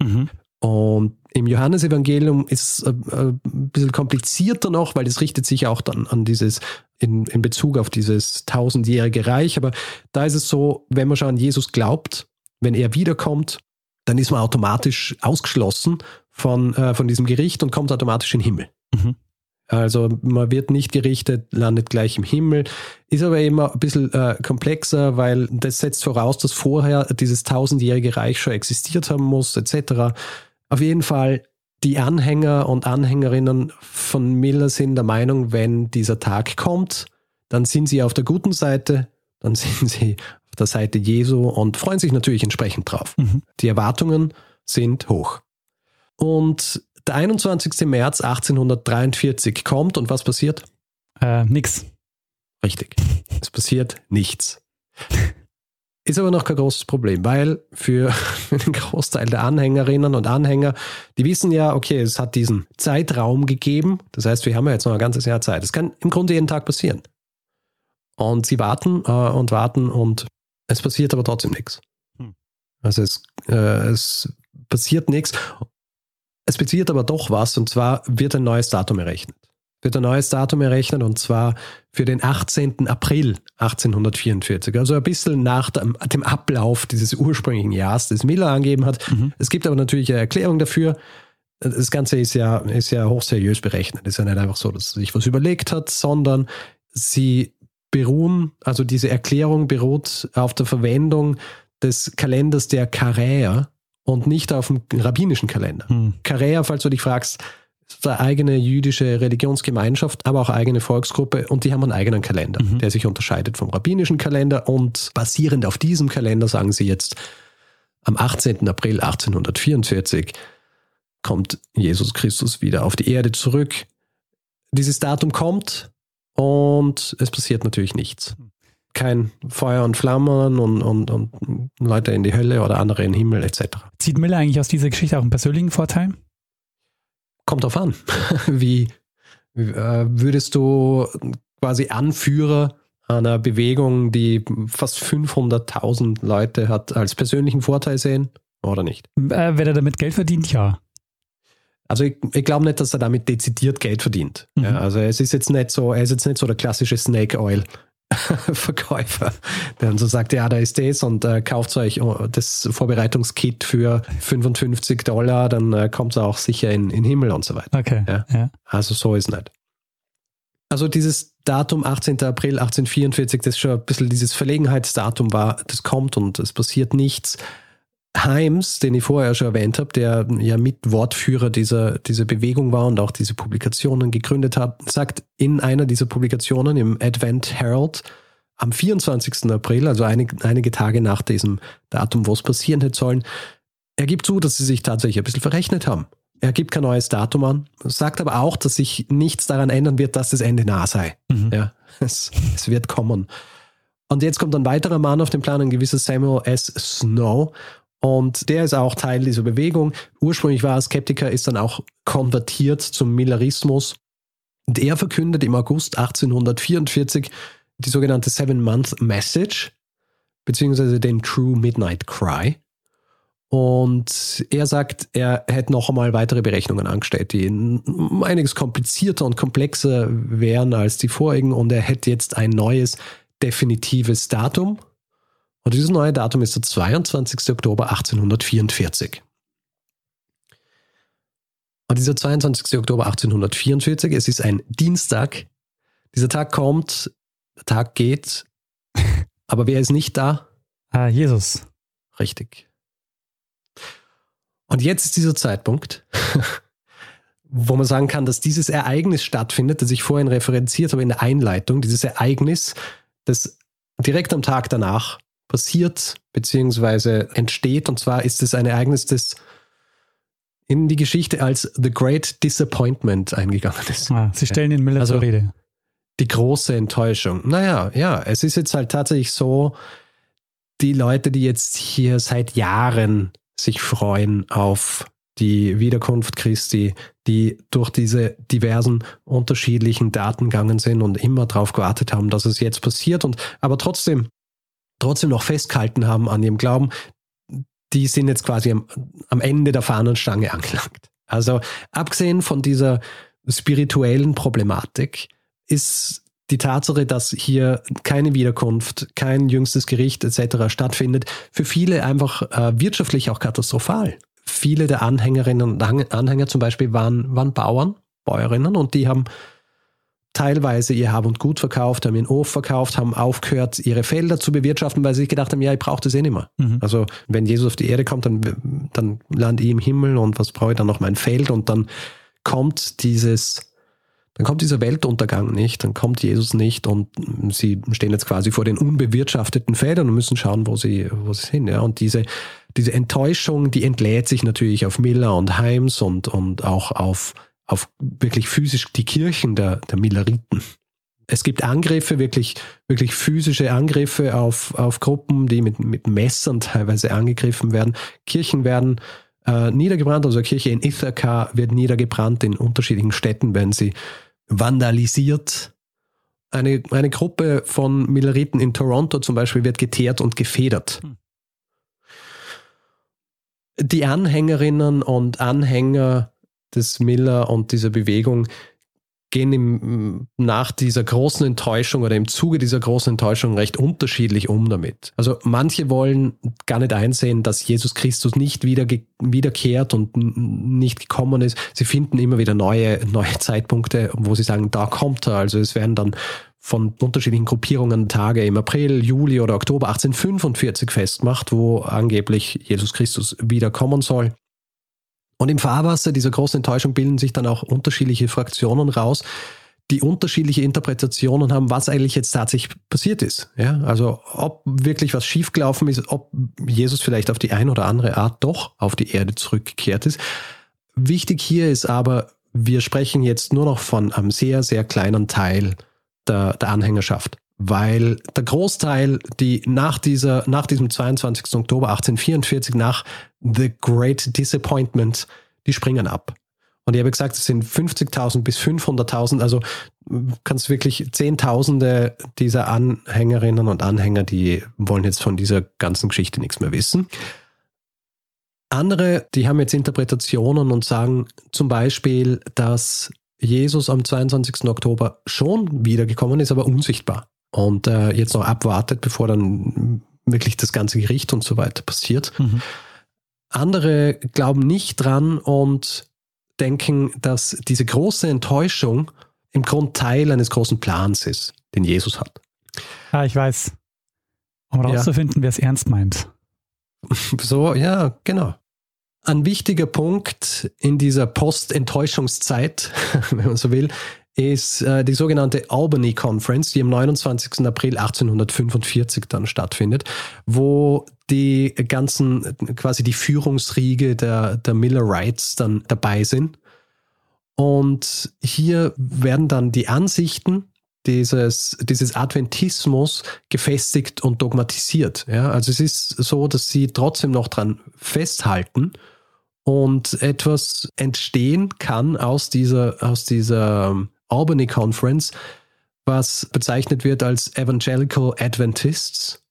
Mhm. Und im Johannesevangelium ist es äh, äh, ein bisschen komplizierter noch, weil es richtet sich auch dann an dieses, in, in Bezug auf dieses tausendjährige Reich. Aber da ist es so, wenn man schon an Jesus glaubt, wenn er wiederkommt, dann ist man automatisch ausgeschlossen von, äh, von diesem Gericht und kommt automatisch in den Himmel. Mhm. Also man wird nicht gerichtet, landet gleich im Himmel, ist aber immer ein bisschen äh, komplexer, weil das setzt voraus, dass vorher dieses tausendjährige Reich schon existiert haben muss, etc. Auf jeden Fall, die Anhänger und Anhängerinnen von Miller sind der Meinung, wenn dieser Tag kommt, dann sind sie auf der guten Seite, dann sind sie auf der Seite Jesu und freuen sich natürlich entsprechend drauf. Mhm. Die Erwartungen sind hoch. Und der 21. März 1843 kommt und was passiert? Äh, nix. Richtig. Es passiert nichts. Ist aber noch kein großes Problem, weil für den Großteil der Anhängerinnen und Anhänger, die wissen ja, okay, es hat diesen Zeitraum gegeben. Das heißt, wir haben ja jetzt noch ein ganzes Jahr Zeit. Es kann im Grunde jeden Tag passieren. Und sie warten äh, und warten und es passiert aber trotzdem nichts. Hm. Also es, äh, es passiert nichts. Es passiert aber doch was und zwar wird ein neues Datum errechnet. Wird ein neues Datum errechnet und zwar für den 18. April 1844. Also ein bisschen nach dem, dem Ablauf dieses ursprünglichen Jahres, das Miller angegeben hat. Mhm. Es gibt aber natürlich eine Erklärung dafür. Das Ganze ist ja, ist ja hochseriös berechnet. Es ist ja nicht einfach so, dass sich was überlegt hat, sondern sie beruhen, also diese Erklärung beruht auf der Verwendung des Kalenders der Karäer und nicht auf dem rabbinischen Kalender. Hm. Karäer, falls du dich fragst, eine eigene jüdische Religionsgemeinschaft, aber auch eigene Volksgruppe und die haben einen eigenen Kalender, Mhm. der sich unterscheidet vom rabbinischen Kalender und basierend auf diesem Kalender sagen sie jetzt, am 18. April 1844 kommt Jesus Christus wieder auf die Erde zurück. Dieses Datum kommt und es passiert natürlich nichts. Kein Feuer und Flammen und, und, und Leute in die Hölle oder andere in den Himmel etc. Zieht Miller eigentlich aus dieser Geschichte auch einen persönlichen Vorteil? Kommt drauf an. Wie äh, würdest du quasi Anführer einer Bewegung, die fast 500.000 Leute hat, als persönlichen Vorteil sehen oder nicht? Äh, wenn er damit Geld verdient, ja. Also ich, ich glaube nicht, dass er damit dezidiert Geld verdient. Mhm. Ja, also es ist jetzt nicht so, er ist jetzt nicht so der klassische Snake Oil. Verkäufer, der dann so sagt, ja, da ist das und äh, kauft euch oh, das Vorbereitungskit für 55 Dollar, dann äh, kommt es auch sicher in, in den Himmel und so weiter. Okay. Ja. ja. Also so ist nicht. Also dieses Datum 18. April 1844, das schon ein bisschen dieses Verlegenheitsdatum war, das kommt und es passiert nichts. Heims, den ich vorher schon erwähnt habe, der ja Mitwortführer dieser, dieser Bewegung war und auch diese Publikationen gegründet hat, sagt in einer dieser Publikationen im Advent Herald am 24. April, also einige, einige Tage nach diesem Datum, wo es passieren hätte sollen, er gibt zu, dass sie sich tatsächlich ein bisschen verrechnet haben. Er gibt kein neues Datum an, sagt aber auch, dass sich nichts daran ändern wird, dass das Ende nah sei. Mhm. Ja, es, es wird kommen. Und jetzt kommt ein weiterer Mann auf den Plan, ein gewisser Samuel S. Snow. Und der ist auch Teil dieser Bewegung. Ursprünglich war er Skeptiker, ist dann auch konvertiert zum Millerismus. Und er verkündet im August 1844 die sogenannte Seven-Month Message, beziehungsweise den True Midnight Cry. Und er sagt, er hätte noch einmal weitere Berechnungen angestellt, die einiges komplizierter und komplexer wären als die vorigen. Und er hätte jetzt ein neues, definitives Datum. Und dieses neue Datum ist der 22. Oktober 1844. Und dieser 22. Oktober 1844, es ist ein Dienstag. Dieser Tag kommt, der Tag geht, aber wer ist nicht da? Ah, Jesus. Richtig. Und jetzt ist dieser Zeitpunkt, wo man sagen kann, dass dieses Ereignis stattfindet, das ich vorhin referenziert habe in der Einleitung, dieses Ereignis, das direkt am Tag danach passiert bzw. entsteht. Und zwar ist es ein Ereignis, das in die Geschichte als The Great Disappointment eingegangen ist. Ah, Sie stellen den Miller Also- zur Rede. Die große Enttäuschung. Naja, ja, es ist jetzt halt tatsächlich so, die Leute, die jetzt hier seit Jahren sich freuen auf die Wiederkunft Christi, die durch diese diversen unterschiedlichen Daten gegangen sind und immer darauf gewartet haben, dass es jetzt passiert und aber trotzdem, trotzdem noch festgehalten haben an ihrem Glauben, die sind jetzt quasi am, am Ende der Fahnenstange angelangt. Also abgesehen von dieser spirituellen Problematik ist die Tatsache, dass hier keine Wiederkunft, kein jüngstes Gericht etc. stattfindet, für viele einfach äh, wirtschaftlich auch katastrophal. Viele der Anhängerinnen und An- Anhänger zum Beispiel waren, waren Bauern, Bäuerinnen und die haben teilweise ihr Hab und Gut verkauft, haben ihren Hof verkauft, haben aufgehört, ihre Felder zu bewirtschaften, weil sie sich gedacht haben, ja, ich brauche das eh nicht mehr. Mhm. Also wenn Jesus auf die Erde kommt, dann, dann lande ich im Himmel und was brauche ich dann noch mein Feld und dann kommt dieses, dann kommt dieser Weltuntergang nicht, dann kommt Jesus nicht und sie stehen jetzt quasi vor den unbewirtschafteten Feldern und müssen schauen, wo sie, wo sie sind. Ja. Und diese, diese Enttäuschung, die entlädt sich natürlich auf Miller und Heims und, und auch auf, auf wirklich physisch die Kirchen der, der Milleriten. Es gibt Angriffe, wirklich, wirklich physische Angriffe auf, auf Gruppen, die mit, mit Messern teilweise angegriffen werden. Kirchen werden äh, niedergebrannt, also Kirche in Ithaca wird niedergebrannt, in unterschiedlichen Städten werden sie vandalisiert. Eine, eine Gruppe von Milleriten in Toronto zum Beispiel wird geteert und gefedert. Hm. Die Anhängerinnen und Anhänger des Miller und dieser Bewegung gehen im, nach dieser großen Enttäuschung oder im Zuge dieser großen Enttäuschung recht unterschiedlich um damit. Also manche wollen gar nicht einsehen, dass Jesus Christus nicht wieder wiederkehrt und nicht gekommen ist. Sie finden immer wieder neue, neue Zeitpunkte, wo sie sagen, da kommt er. Also es werden dann von unterschiedlichen Gruppierungen Tage im April, Juli oder Oktober 1845 festgemacht, wo angeblich Jesus Christus wiederkommen soll. Und im Fahrwasser dieser großen Enttäuschung bilden sich dann auch unterschiedliche Fraktionen raus, die unterschiedliche Interpretationen haben, was eigentlich jetzt tatsächlich passiert ist. Ja, also ob wirklich was schiefgelaufen ist, ob Jesus vielleicht auf die eine oder andere Art doch auf die Erde zurückgekehrt ist. Wichtig hier ist aber, wir sprechen jetzt nur noch von einem sehr, sehr kleinen Teil der, der Anhängerschaft weil der Großteil, die nach dieser, nach diesem 22. Oktober 1844, nach The Great Disappointment, die springen ab. Und ich habe gesagt, es sind 50.000 bis 500.000, also kannst wirklich Zehntausende dieser Anhängerinnen und Anhänger, die wollen jetzt von dieser ganzen Geschichte nichts mehr wissen. Andere, die haben jetzt Interpretationen und sagen zum Beispiel, dass Jesus am 22. Oktober schon wiedergekommen ist, aber unsichtbar und äh, jetzt noch abwartet, bevor dann wirklich das ganze Gericht und so weiter passiert. Mhm. Andere glauben nicht dran und denken, dass diese große Enttäuschung im Grund Teil eines großen Plans ist, den Jesus hat. Ah, ich weiß. Um rauszufinden, ja. wer es ernst meint. So, ja, genau. Ein wichtiger Punkt in dieser Post-Enttäuschungszeit, wenn man so will, ist äh, die sogenannte Albany Conference, die am 29. April 1845 dann stattfindet, wo die ganzen, quasi die Führungsriege der, der Millerites dann dabei sind. Und hier werden dann die Ansichten dieses, dieses Adventismus gefestigt und dogmatisiert. Ja, also es ist so, dass sie trotzdem noch dran festhalten und etwas entstehen kann aus dieser, aus dieser Albany Conference, was bezeichnet wird als Evangelical Adventists.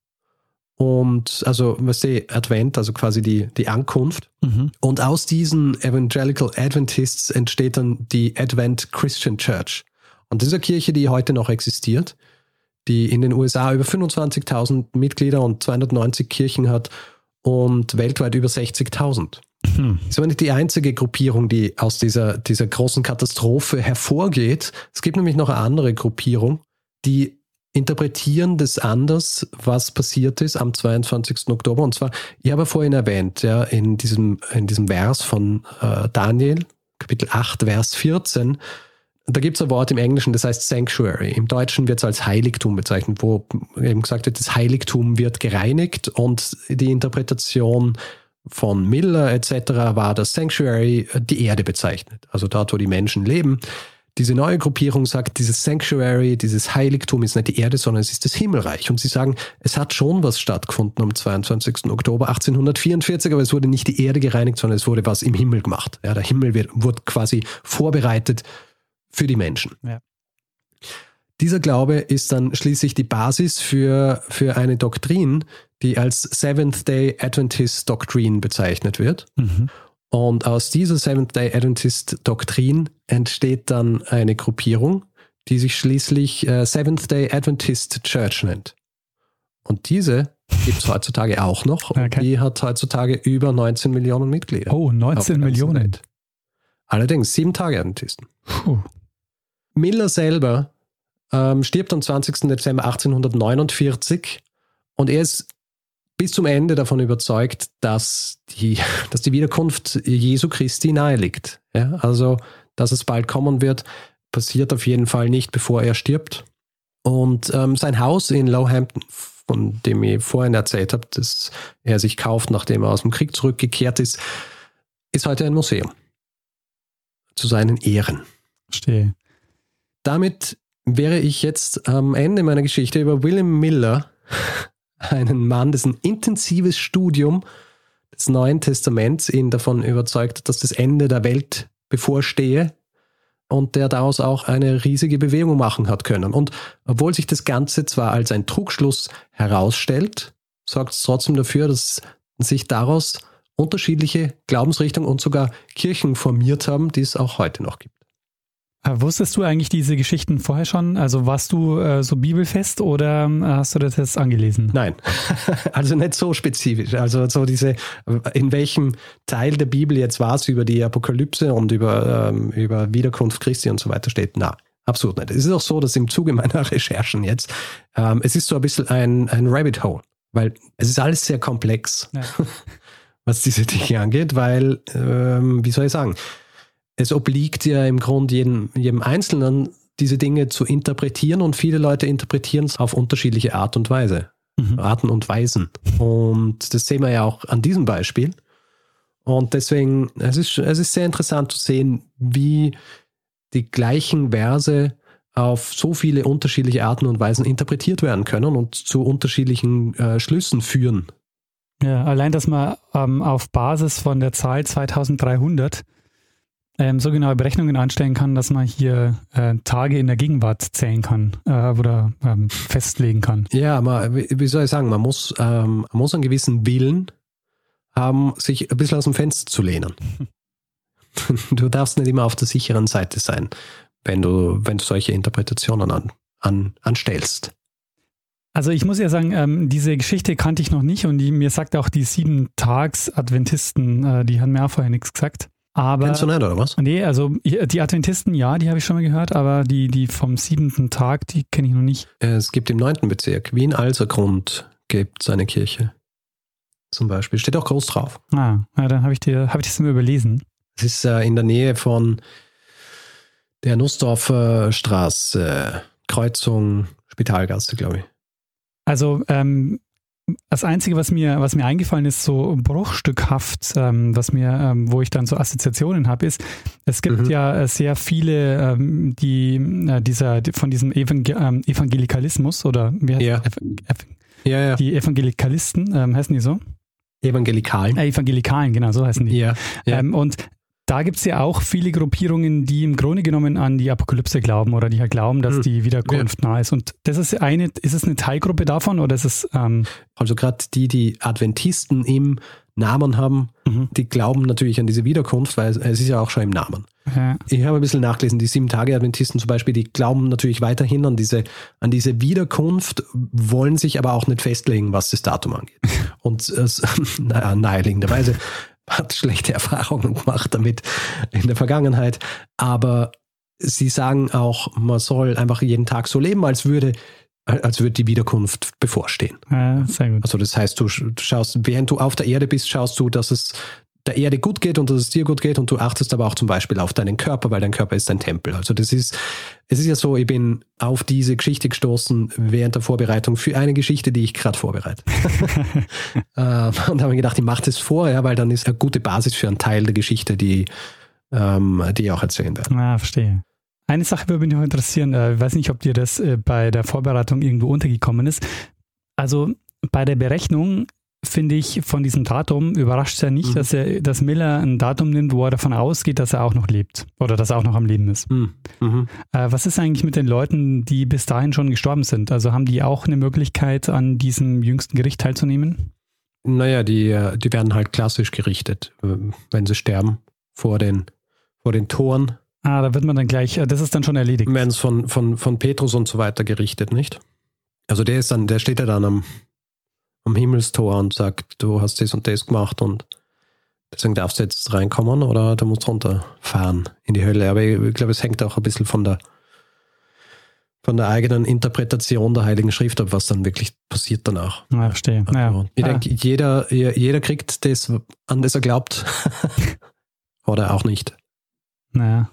Und also, was die Advent, also quasi die, die Ankunft. Mhm. Und aus diesen Evangelical Adventists entsteht dann die Advent Christian Church. Und dieser Kirche, die heute noch existiert, die in den USA über 25.000 Mitglieder und 290 Kirchen hat und weltweit über 60.000. Hm. Das war nicht die einzige Gruppierung, die aus dieser, dieser großen Katastrophe hervorgeht. Es gibt nämlich noch eine andere Gruppierung, die interpretieren das anders, was passiert ist am 22. Oktober. Und zwar, ich habe vorhin erwähnt, ja, in diesem, in diesem Vers von äh, Daniel, Kapitel 8, Vers 14, da gibt es ein Wort im Englischen, das heißt Sanctuary. Im Deutschen wird es als Heiligtum bezeichnet, wo eben gesagt wird, das Heiligtum wird gereinigt und die Interpretation von Miller etc. war das Sanctuary äh, die Erde bezeichnet, also dort, wo die Menschen leben. Diese neue Gruppierung sagt, dieses Sanctuary, dieses Heiligtum ist nicht die Erde, sondern es ist das Himmelreich. Und sie sagen, es hat schon was stattgefunden am 22. Oktober 1844, aber es wurde nicht die Erde gereinigt, sondern es wurde was im Himmel gemacht. Ja, der Himmel wird, wurde quasi vorbereitet für die Menschen. Ja. Dieser Glaube ist dann schließlich die Basis für, für eine Doktrin, die als Seventh Day Adventist Doctrine bezeichnet wird. Mhm. Und aus dieser Seventh Day Adventist Doktrin entsteht dann eine Gruppierung, die sich schließlich äh, Seventh Day Adventist Church nennt. Und diese gibt es heutzutage auch noch. Und okay. die hat heutzutage über 19 Millionen Mitglieder. Oh, 19 Millionen. Allerdings sieben Tage Adventisten. Puh. Miller selber ähm, stirbt am 20. Dezember 1849 und er ist bis zum Ende davon überzeugt, dass die, dass die Wiederkunft Jesu Christi nahe liegt. Ja, also, dass es bald kommen wird. passiert auf jeden Fall nicht, bevor er stirbt. Und ähm, sein Haus in Lowhampton, von dem ich vorhin erzählt habe, das er sich kauft, nachdem er aus dem Krieg zurückgekehrt ist, ist heute ein Museum. Zu seinen Ehren. Verstehe. Damit wäre ich jetzt am Ende meiner Geschichte über William Miller, einen Mann, dessen intensives Studium des Neuen Testaments ihn davon überzeugt, dass das Ende der Welt bevorstehe und der daraus auch eine riesige Bewegung machen hat können. Und obwohl sich das Ganze zwar als ein Trugschluss herausstellt, sorgt es trotzdem dafür, dass sich daraus unterschiedliche Glaubensrichtungen und sogar Kirchen formiert haben, die es auch heute noch gibt. Äh, wusstest du eigentlich diese Geschichten vorher schon? Also warst du äh, so bibelfest oder äh, hast du das jetzt angelesen? Nein, also nicht so spezifisch. Also so diese, in welchem Teil der Bibel jetzt war es über die Apokalypse und über, ähm, über Wiederkunft Christi und so weiter steht. Na, absolut nicht. Es ist auch so, dass im Zuge meiner Recherchen jetzt, ähm, es ist so ein bisschen ein, ein Rabbit Hole, weil es ist alles sehr komplex, ja. was diese Dinge angeht, weil, ähm, wie soll ich sagen, es obliegt ja im Grunde jedem, jedem Einzelnen, diese Dinge zu interpretieren und viele Leute interpretieren es auf unterschiedliche Art und Weise. Mhm. Arten und Weisen. Und das sehen wir ja auch an diesem Beispiel. Und deswegen, es ist, es ist sehr interessant zu sehen, wie die gleichen Verse auf so viele unterschiedliche Arten und Weisen interpretiert werden können und zu unterschiedlichen äh, Schlüssen führen. Ja, allein, dass man ähm, auf Basis von der Zahl 2300 ähm, so genaue Berechnungen anstellen kann, dass man hier äh, Tage in der Gegenwart zählen kann äh, oder ähm, festlegen kann. Ja, aber wie soll ich sagen, man muss, ähm, man muss einen gewissen Willen haben, sich ein bisschen aus dem Fenster zu lehnen. du darfst nicht immer auf der sicheren Seite sein, wenn du, wenn du solche Interpretationen an, an, anstellst. Also ich muss ja sagen, ähm, diese Geschichte kannte ich noch nicht und die, mir sagt auch die Sieben-Tags-Adventisten, äh, die haben mir auch vorher nichts gesagt. Aber, Kennst du nicht, oder was? Nee, also die Adventisten, ja, die habe ich schon mal gehört, aber die, die vom siebenten Tag, die kenne ich noch nicht. Es gibt im neunten Bezirk, Wien-Alsergrund, gibt es eine Kirche. Zum Beispiel. Steht auch groß drauf. Ah, ja, dann habe ich, hab ich das mal überlesen. Es ist äh, in der Nähe von der Nussdorfer Straße, Kreuzung Spitalgasse, glaube ich. Also ähm, das Einzige, was mir, was mir eingefallen ist, so bruchstückhaft, ähm, was mir, ähm, wo ich dann so Assoziationen habe, ist, es gibt mhm. ja sehr viele, ähm, die äh, dieser von diesem Evangel ähm, Evangelikalismus oder wie heißt ja. Ja, ja. die Evangelikalisten, ähm, heißen die so? Evangelikalen. Äh, Evangelikalen, genau, so heißen die. Ja, ja. Ähm, und da gibt es ja auch viele Gruppierungen, die im Grunde genommen an die Apokalypse glauben oder die halt glauben, dass hm. die Wiederkunft ja. nah ist. Und das ist eine, ist es eine Teilgruppe davon oder ist es. Ähm also gerade die, die Adventisten im Namen haben, mhm. die glauben natürlich an diese Wiederkunft, weil es ist ja auch schon im Namen. Ja. Ich habe ein bisschen nachgelesen, die Sieben-Tage-Adventisten zum Beispiel, die glauben natürlich weiterhin an diese, an diese Wiederkunft, wollen sich aber auch nicht festlegen, was das Datum angeht. Und äh, naja, naheliegenderweise hat schlechte Erfahrungen gemacht damit in der Vergangenheit. Aber sie sagen auch, man soll einfach jeden Tag so leben, als würde als würde die Wiederkunft bevorstehen. Gut. Also das heißt, du schaust, während du auf der Erde bist, schaust du, dass es der Erde gut geht und dass es dir gut geht und du achtest aber auch zum Beispiel auf deinen Körper, weil dein Körper ist dein Tempel. Also das ist, es ist ja so, ich bin auf diese Geschichte gestoßen während der Vorbereitung für eine Geschichte, die ich gerade vorbereite. Ähm, und habe mir gedacht, ich mache das vorher, weil dann ist eine gute Basis für einen Teil der Geschichte, die, ähm, die ich auch erzählen werde. Ja, verstehe. Eine Sache würde mich noch interessieren, äh, ich weiß nicht, ob dir das äh, bei der Vorbereitung irgendwo untergekommen ist. Also bei der Berechnung finde ich, von diesem Datum überrascht es ja nicht, mhm. dass, er, dass Miller ein Datum nimmt, wo er davon ausgeht, dass er auch noch lebt oder dass er auch noch am Leben ist. Mhm. mhm. Äh, was ist eigentlich mit den Leuten, die bis dahin schon gestorben sind? Also haben die auch eine Möglichkeit, an diesem jüngsten Gericht teilzunehmen? Naja, die, äh, die werden halt klassisch gerichtet, äh, wenn sie sterben vor den, vor den Toren. Ah, da wird man dann gleich, äh, das ist dann schon erledigt. Werden es von, von, von Petrus und so weiter gerichtet, nicht? Also der ist dann, der steht ja dann am, am Himmelstor und sagt, du hast das und das gemacht und deswegen darfst du jetzt reinkommen oder du musst runterfahren in die Hölle. Aber ich, ich glaube, es hängt auch ein bisschen von der, von der eigenen Interpretation der Heiligen Schrift ab, was dann wirklich passiert danach. Ja, verstehe. Also, ja. Ich denke, jeder, jeder kriegt das, an das er glaubt. oder auch nicht. Naja.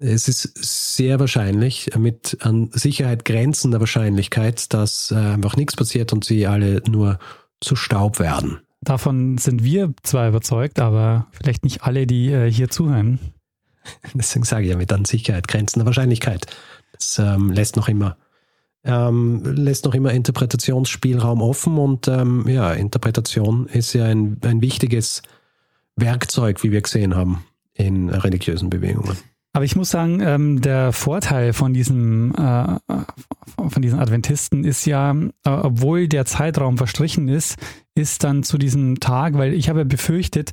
Es ist sehr wahrscheinlich, mit an Sicherheit grenzender Wahrscheinlichkeit, dass äh, einfach nichts passiert und sie alle nur zu Staub werden. Davon sind wir zwar überzeugt, aber vielleicht nicht alle, die äh, hier zuhören. Deswegen sage ich ja mit an Sicherheit grenzender Wahrscheinlichkeit. Das ähm, lässt noch immer ähm, lässt noch immer Interpretationsspielraum offen und ähm, ja, Interpretation ist ja ein, ein wichtiges Werkzeug, wie wir gesehen haben in religiösen Bewegungen. Aber ich muss sagen, ähm, der Vorteil von diesem, äh, von diesen Adventisten ist ja, äh, obwohl der Zeitraum verstrichen ist, ist dann zu diesem Tag, weil ich habe befürchtet,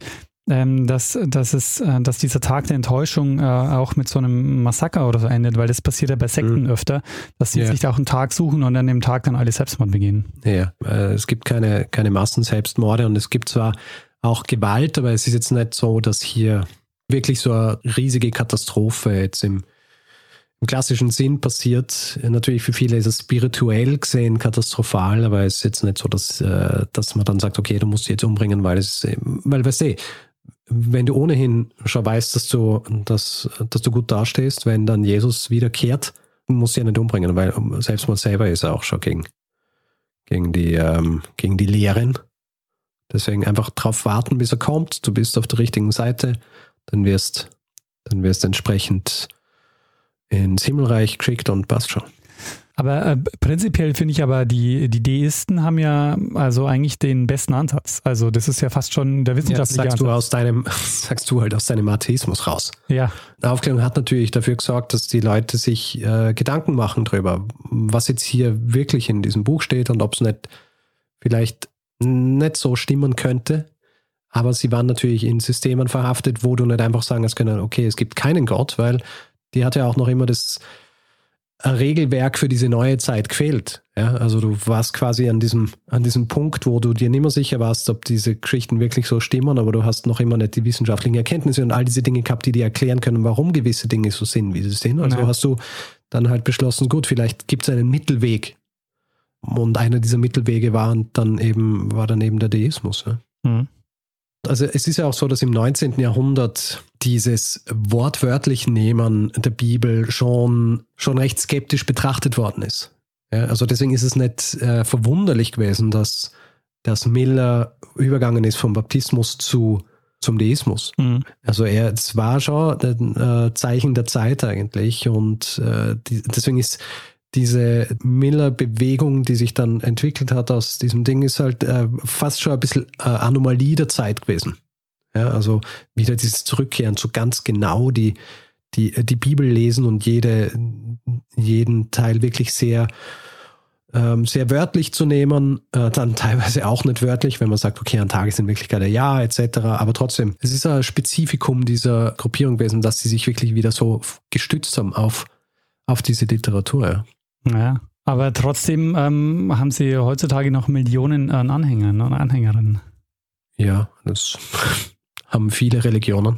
ähm, dass, dass, es, äh, dass dieser Tag der Enttäuschung äh, auch mit so einem Massaker oder so endet, weil das passiert ja bei Sekten mhm. öfter, dass sie ja. sich da auch einen Tag suchen und an dem Tag dann alle Selbstmord begehen. Ja, äh, es gibt keine, keine Massenselbstmorde und es gibt zwar auch Gewalt, aber es ist jetzt nicht so, dass hier wirklich so eine riesige Katastrophe jetzt im, im klassischen Sinn passiert. Natürlich für viele ist es spirituell gesehen katastrophal, aber es ist jetzt nicht so, dass, äh, dass man dann sagt, okay, du musst dich jetzt umbringen, weil es, weil weißt du, wenn du ohnehin schon weißt, dass du, dass, dass du gut dastehst, wenn dann Jesus wiederkehrt, musst du ja nicht umbringen, weil Selbstmord selber ist auch schon gegen, gegen die, ähm, gegen die Lehren. Deswegen einfach drauf warten, bis er kommt. Du bist auf der richtigen Seite dann wirst, dann wirst entsprechend ins Himmelreich geschickt und passt schon. Aber äh, prinzipiell finde ich aber, die, die Deisten haben ja also eigentlich den besten Ansatz. Also das ist ja fast schon der wissenschaftliche ja, sagst Ansatz. Du aus deinem, sagst du halt aus deinem Atheismus raus. Ja. Die Aufklärung hat natürlich dafür gesorgt, dass die Leute sich äh, Gedanken machen darüber, was jetzt hier wirklich in diesem Buch steht und ob es nicht vielleicht nicht so stimmen könnte, aber sie waren natürlich in Systemen verhaftet, wo du nicht einfach sagen kannst, okay, es gibt keinen Gott, weil die hat ja auch noch immer das Regelwerk für diese neue Zeit gefehlt. Ja, also du warst quasi an diesem, an diesem Punkt, wo du dir nicht mehr sicher warst, ob diese Geschichten wirklich so stimmen, aber du hast noch immer nicht die wissenschaftlichen Erkenntnisse und all diese Dinge gehabt, die dir erklären können, warum gewisse Dinge so sind, wie sie sind. Also ja. hast du dann halt beschlossen, gut, vielleicht gibt es einen Mittelweg. Und einer dieser Mittelwege war dann eben, war dann eben der Deismus. Ja. Mhm. Also es ist ja auch so, dass im 19. Jahrhundert dieses wortwörtlich Nehmen der Bibel schon, schon recht skeptisch betrachtet worden ist. Ja, also deswegen ist es nicht äh, verwunderlich gewesen, dass, dass Miller übergangen ist vom Baptismus zu, zum Deismus. Mhm. Also er, es war schon ein äh, Zeichen der Zeit eigentlich und äh, die, deswegen ist diese Miller-Bewegung, die sich dann entwickelt hat aus diesem Ding, ist halt äh, fast schon ein bisschen äh, Anomalie der Zeit gewesen. Ja, also wieder dieses Zurückkehren zu ganz genau die, die, die Bibel lesen und jede, jeden Teil wirklich sehr, ähm, sehr wörtlich zu nehmen, äh, dann teilweise auch nicht wörtlich, wenn man sagt, okay, ein Tag ist in Wirklichkeit ein Jahr etc. Aber trotzdem, es ist ein Spezifikum dieser Gruppierung gewesen, dass sie sich wirklich wieder so gestützt haben auf, auf diese Literatur. Ja. Aber trotzdem ähm, haben sie heutzutage noch Millionen an Anhängern und Anhängerinnen. Ja, das haben viele Religionen.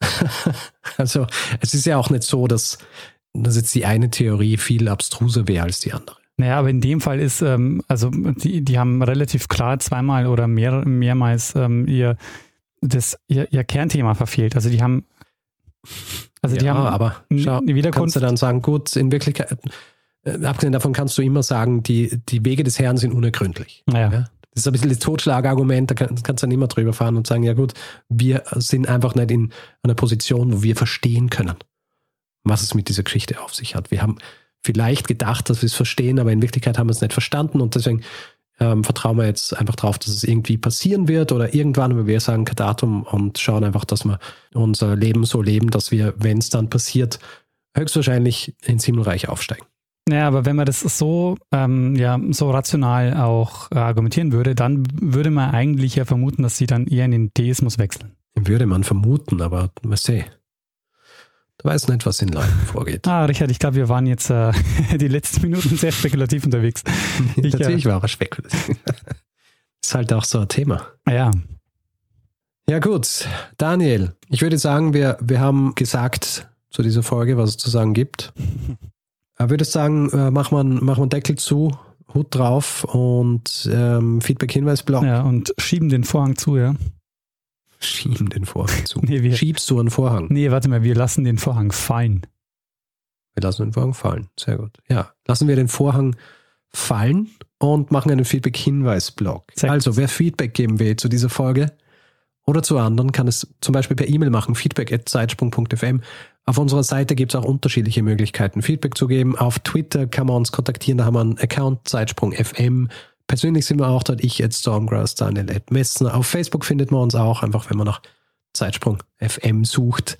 also es ist ja auch nicht so, dass, dass jetzt die eine Theorie viel abstruser wäre als die andere. Naja, aber in dem Fall ist, ähm, also die, die haben relativ klar zweimal oder mehr, mehrmals ähm, ihr, das, ihr, ihr Kernthema verfehlt. Also die haben also die ja, haben aber schau, kannst du dann sagen, gut, in Wirklichkeit, äh, abgesehen davon kannst du immer sagen, die, die Wege des Herrn sind unergründlich. Ja. ja? Das ist ein bisschen das Totschlagargument, da kannst du dann immer drüber fahren und sagen, ja gut, wir sind einfach nicht in einer Position, wo wir verstehen können, was es mit dieser Geschichte auf sich hat. Wir haben vielleicht gedacht, dass wir es verstehen, aber in Wirklichkeit haben wir es nicht verstanden und deswegen ähm, vertrauen wir jetzt einfach darauf, dass es irgendwie passieren wird oder irgendwann, aber wir sagen kein Datum und schauen einfach, dass wir unser Leben so leben, dass wir, wenn es dann passiert, höchstwahrscheinlich ins Himmelreich aufsteigen. Naja, aber wenn man das so, ähm, ja, so rational auch äh, argumentieren würde, dann würde man eigentlich ja vermuten, dass sie dann eher in den Deismus wechseln. Würde man vermuten, aber was sehe. Du weißt nicht, was in Leuten vorgeht. Ah, Richard, ich glaube, wir waren jetzt äh, die letzten Minuten sehr spekulativ unterwegs. Ich, Natürlich äh, war er spekulativ. Ist halt auch so ein Thema. Ja. Ja, gut. Daniel, ich würde sagen, wir, wir haben gesagt zu dieser Folge, was es zu sagen gibt. Ich würde sagen, äh, machen wir einen, machen wir einen Deckel zu, Hut drauf und ähm, Feedback-Hinweisblock. Ja, und schieben den Vorhang zu, ja. schieben den Vorhang zu. Nee, wir, Schiebst du einen Vorhang? nee, warte mal, wir lassen den Vorhang fallen. Wir lassen den Vorhang fallen. Sehr gut. Ja, lassen wir den Vorhang fallen und machen einen Feedback-Hinweis-Blog. Also, wer Feedback geben will zu dieser Folge oder zu anderen, kann es zum Beispiel per E-Mail machen, feedback.zeitsprung.fm. Auf unserer Seite gibt es auch unterschiedliche Möglichkeiten, Feedback zu geben. Auf Twitter kann man uns kontaktieren, da haben wir einen Account Zeitsprung.fm. Persönlich sind wir auch dort, ich at Stormgrass, Daniel at Messner. Auf Facebook findet man uns auch, einfach wenn man nach Zeitsprung FM sucht.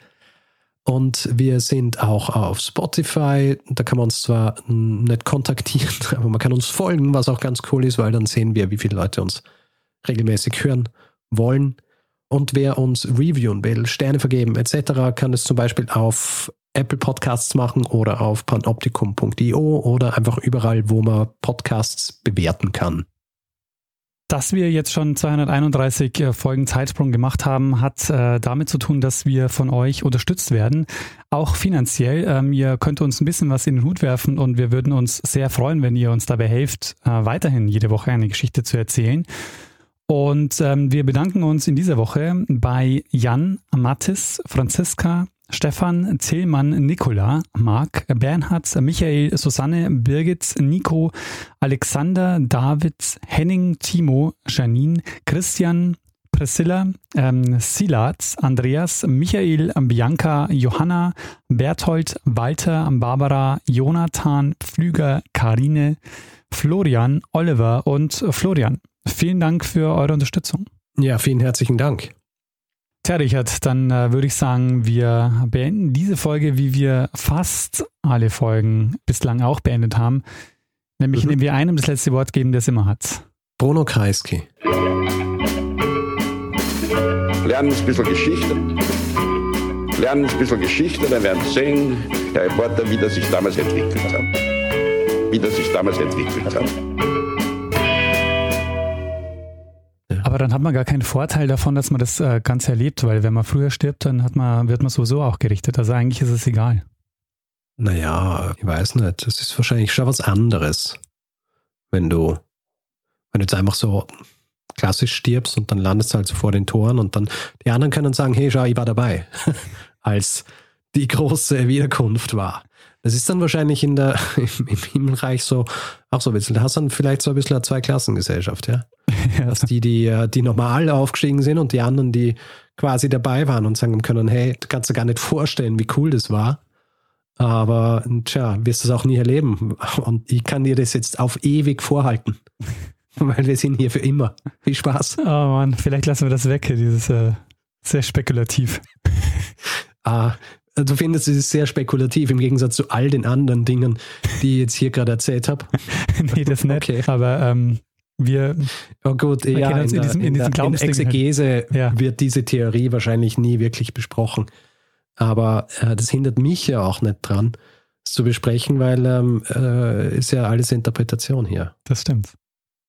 Und wir sind auch auf Spotify. Da kann man uns zwar nicht kontaktieren, aber man kann uns folgen, was auch ganz cool ist, weil dann sehen wir, wie viele Leute uns regelmäßig hören wollen. Und wer uns reviewen will, Sterne vergeben etc., kann es zum Beispiel auf Apple Podcasts machen oder auf panoptikum.io oder einfach überall, wo man Podcasts bewerten kann. Dass wir jetzt schon 231 äh, Folgen Zeitsprung gemacht haben, hat äh, damit zu tun, dass wir von euch unterstützt werden, auch finanziell. Ähm, ihr könnt uns ein bisschen was in den Hut werfen und wir würden uns sehr freuen, wenn ihr uns dabei helft, äh, weiterhin jede Woche eine Geschichte zu erzählen. Und ähm, wir bedanken uns in dieser Woche bei Jan, Mattis, Franziska, Stefan, Zillmann, Nikola, Marc, Bernhard, Michael, Susanne, Birgit, Nico, Alexander, David, Henning, Timo, Janine, Christian, Priscilla, ähm, Silat, Andreas, Michael, Bianca, Johanna, Berthold, Walter, Barbara, Jonathan, Pflüger, Karine, Florian, Oliver und Florian. Vielen Dank für eure Unterstützung. Ja, vielen herzlichen Dank. Tja, Richard, dann äh, würde ich sagen, wir beenden diese Folge, wie wir fast alle Folgen bislang auch beendet haben. Nämlich Mhm. indem wir einem das letzte Wort geben, der es immer hat. Bruno Kreisky. Lernen ein bisschen Geschichte. Lernen ein bisschen Geschichte, dann werden Sie sehen, der Reporter, wie das sich damals entwickelt hat. Wie das sich damals entwickelt hat. Aber dann hat man gar keinen Vorteil davon, dass man das äh, Ganze erlebt, weil wenn man früher stirbt, dann hat man, wird man sowieso auch gerichtet. Also eigentlich ist es egal. Naja, ich weiß nicht. Das ist wahrscheinlich schon was anderes. Wenn du, wenn du jetzt einfach so klassisch stirbst und dann landest du halt so vor den Toren und dann die anderen können sagen, hey, schau, ich war dabei, als die große Wiederkunft war. Das ist dann wahrscheinlich in der, im, im Himmelreich so, auch so ein bisschen, da hast du dann vielleicht so ein bisschen eine Zweiklassengesellschaft, ja? Dass die, die, äh, die normal aufgestiegen sind und die anderen, die quasi dabei waren und sagen können, hey, du kannst dir gar nicht vorstellen, wie cool das war. Aber tja, wirst du es auch nie erleben. Und ich kann dir das jetzt auf ewig vorhalten. Weil wir sind hier für immer. Viel Spaß. Oh Mann, vielleicht lassen wir das weg, dieses äh, sehr spekulativ. Ah, du findest, es ist sehr spekulativ im Gegensatz zu all den anderen Dingen, die ich jetzt hier gerade erzählt habe. nee, das nicht. Okay. Aber ähm, wir, Oh gut, ja, in, uns in der, diesen- in in, diesen der, in halt. Exegese Ja. wird diese Theorie wahrscheinlich nie wirklich besprochen. Aber äh, das hindert mich ja auch nicht dran, es zu besprechen, weil ähm, äh, ist ja alles Interpretation hier. das stimmt.